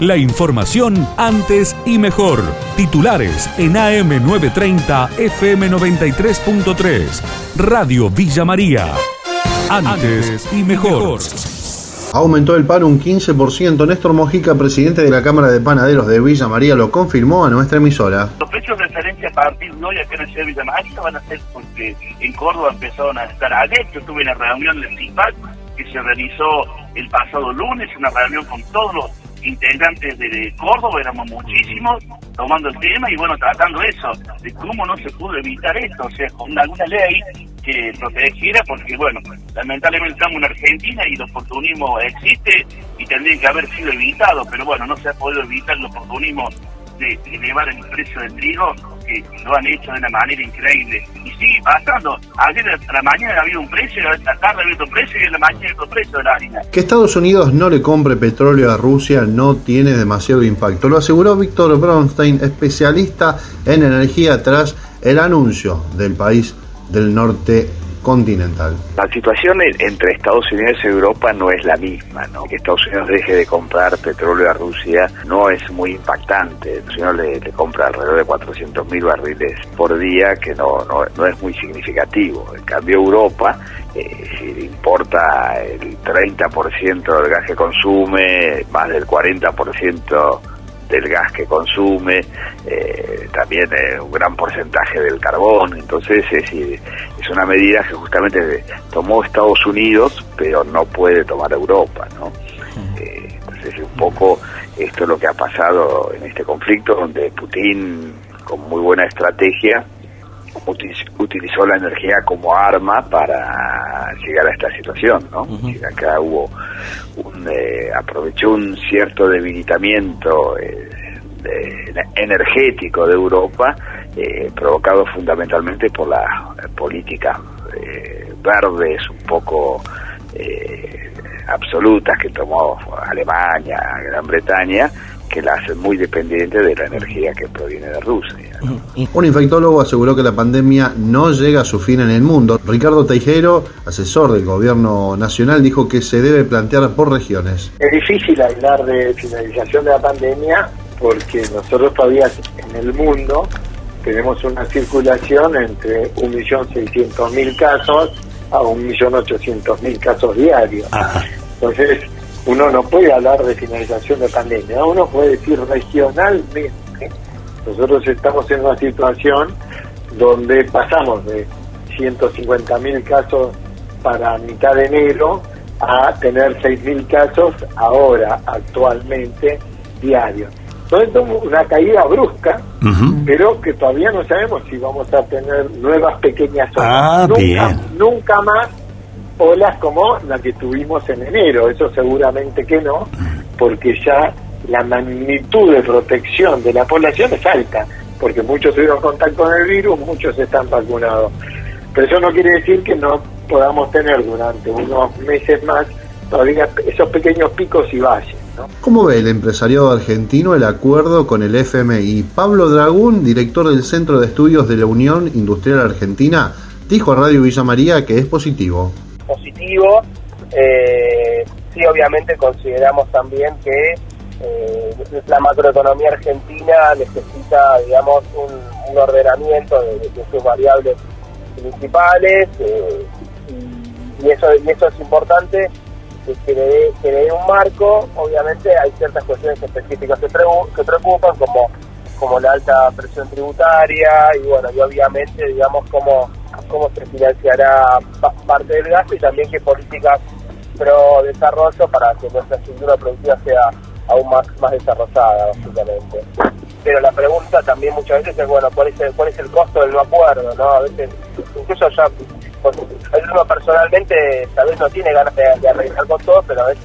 La información antes y mejor. Titulares en AM930 FM93.3. Radio Villa María. Antes y mejor. Aumentó el paro un 15%. Néstor Mojica, presidente de la Cámara de Panaderos de Villa María, lo confirmó a nuestra emisora. Los precios de referencia a partir de hoy acá en la ciudad de Villa María van a ser porque en Córdoba empezaron a estar ayer. Yo tuve una reunión del CIPAC que se realizó el pasado lunes, una reunión con todos los integrantes de Córdoba, éramos muchísimos, tomando el tema y bueno, tratando eso, de cómo no se pudo evitar esto, o sea, con alguna ley que protegiera, porque bueno, lamentablemente estamos en Argentina y el oportunismo existe y tendría que haber sido evitado, pero bueno, no se ha podido evitar el oportunismo de elevar el precio del trigo, que lo han hecho de una manera increíble. Y sigue pasando. Ayer a la mañana había un precio, a la tarde había otro precio y en la mañana otro precio de la harina. Que Estados Unidos no le compre petróleo a Rusia no tiene demasiado impacto. Lo aseguró Víctor Bronstein, especialista en energía, tras el anuncio del país del norte continental. La situación entre Estados Unidos y Europa no es la misma, ¿no? Que Estados Unidos deje de comprar petróleo a Rusia no es muy impactante. Estados Unidos le, compra alrededor de 400 mil barriles por día, que no, no, es muy significativo. En cambio, Europa eh, importa el 30% del gas que consume, más del 40% del gas que consume, eh, también eh, un gran porcentaje del carbón, entonces es, es una medida que justamente tomó Estados Unidos, pero no puede tomar Europa, ¿no? Eh, entonces un poco esto es lo que ha pasado en este conflicto, donde Putin, con muy buena estrategia, utilizó la energía como arma para llegar a esta situación, ¿no? Acá hubo un, eh, aprovechó un cierto debilitamiento eh, energético de Europa, eh, provocado fundamentalmente por las políticas verdes un poco absolutas que tomó Alemania, Gran Bretaña, que la hacen muy dependiente de la energía que proviene de Rusia. Un infectólogo aseguró que la pandemia no llega a su fin en el mundo. Ricardo Teijero, asesor del gobierno nacional, dijo que se debe plantear por regiones. Es difícil hablar de finalización de la pandemia porque nosotros todavía en el mundo tenemos una circulación entre 1.600.000 casos a 1.800.000 casos diarios. Entonces, uno no puede hablar de finalización de pandemia, uno puede decir regionalmente. Nosotros estamos en una situación donde pasamos de 150.000 casos para mitad de enero a tener 6.000 casos ahora, actualmente, diarios. Entonces, una caída brusca, pero que todavía no sabemos si vamos a tener nuevas pequeñas olas. Ah, nunca, nunca más olas como la que tuvimos en enero, eso seguramente que no, porque ya la magnitud de protección de la población es alta, porque muchos tuvieron contacto con el virus, muchos están vacunados. Pero eso no quiere decir que no podamos tener durante unos meses más todavía esos pequeños picos y valles. ¿no? ¿Cómo ve el empresariado argentino el acuerdo con el FMI? Pablo Dragún, director del Centro de Estudios de la Unión Industrial Argentina, dijo a Radio Villa María que es positivo positivo. Eh, sí, obviamente consideramos también que eh, la macroeconomía argentina necesita, digamos, un, ordenamiento de, sus variables principales eh, y, eso, y eso es importante que le, dé, que le dé un marco. Obviamente hay ciertas cuestiones específicas que, que preocupan, como, como la alta presión tributaria y bueno, y obviamente, digamos, como cómo se financiará parte del gasto y también qué políticas pro desarrollo para que nuestra estructura productiva sea aún más, más desarrollada, básicamente. Pero la pregunta también muchas veces es, bueno, ¿cuál es el, cuál es el costo del no acuerdo? ¿no? A veces, incluso ya, uno personalmente tal vez no tiene ganas de, arreglar con todo, pero a veces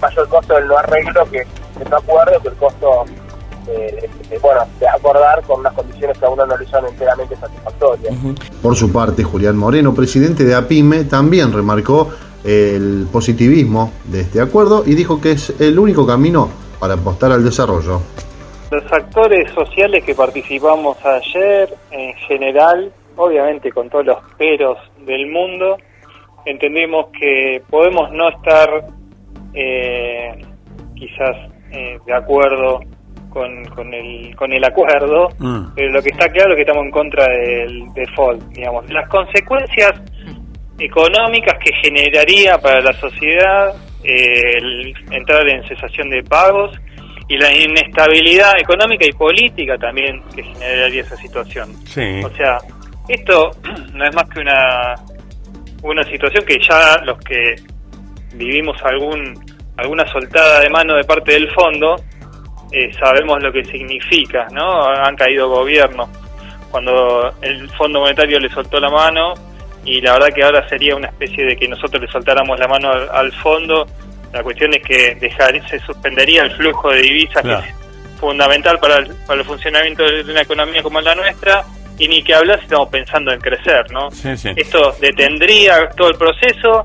mayor el costo del no arreglo que el no acuerdo que el costo de, bueno, de acordar con unas condiciones que a uno no le son enteramente satisfactorias. Por su parte, Julián Moreno, presidente de APIME, también remarcó el positivismo de este acuerdo y dijo que es el único camino para apostar al desarrollo. Los actores sociales que participamos ayer, en general, obviamente con todos los peros del mundo, entendemos que podemos no estar eh, quizás eh, de acuerdo con, con, el, con el acuerdo, Mm. pero lo que está claro es que estamos en contra del default, digamos. Las consecuencias económicas que generaría para la sociedad eh, el entrar en cesación de pagos y la inestabilidad económica y política también que generaría esa situación. Sí. O sea, esto no es más que una, una situación que ya los que vivimos algún alguna soltada de mano de parte del fondo eh, sabemos lo que significa, ¿no? Han caído gobiernos cuando el Fondo Monetario le soltó la mano y la verdad que ahora sería una especie de que nosotros le soltáramos la mano al, al fondo. La cuestión es que dejar, se suspendería el flujo de divisas Claro. que es fundamental para el, para el funcionamiento de una economía como la nuestra y ni que hablar si estamos pensando en crecer, ¿no? Sí, sí. Esto detendría todo el proceso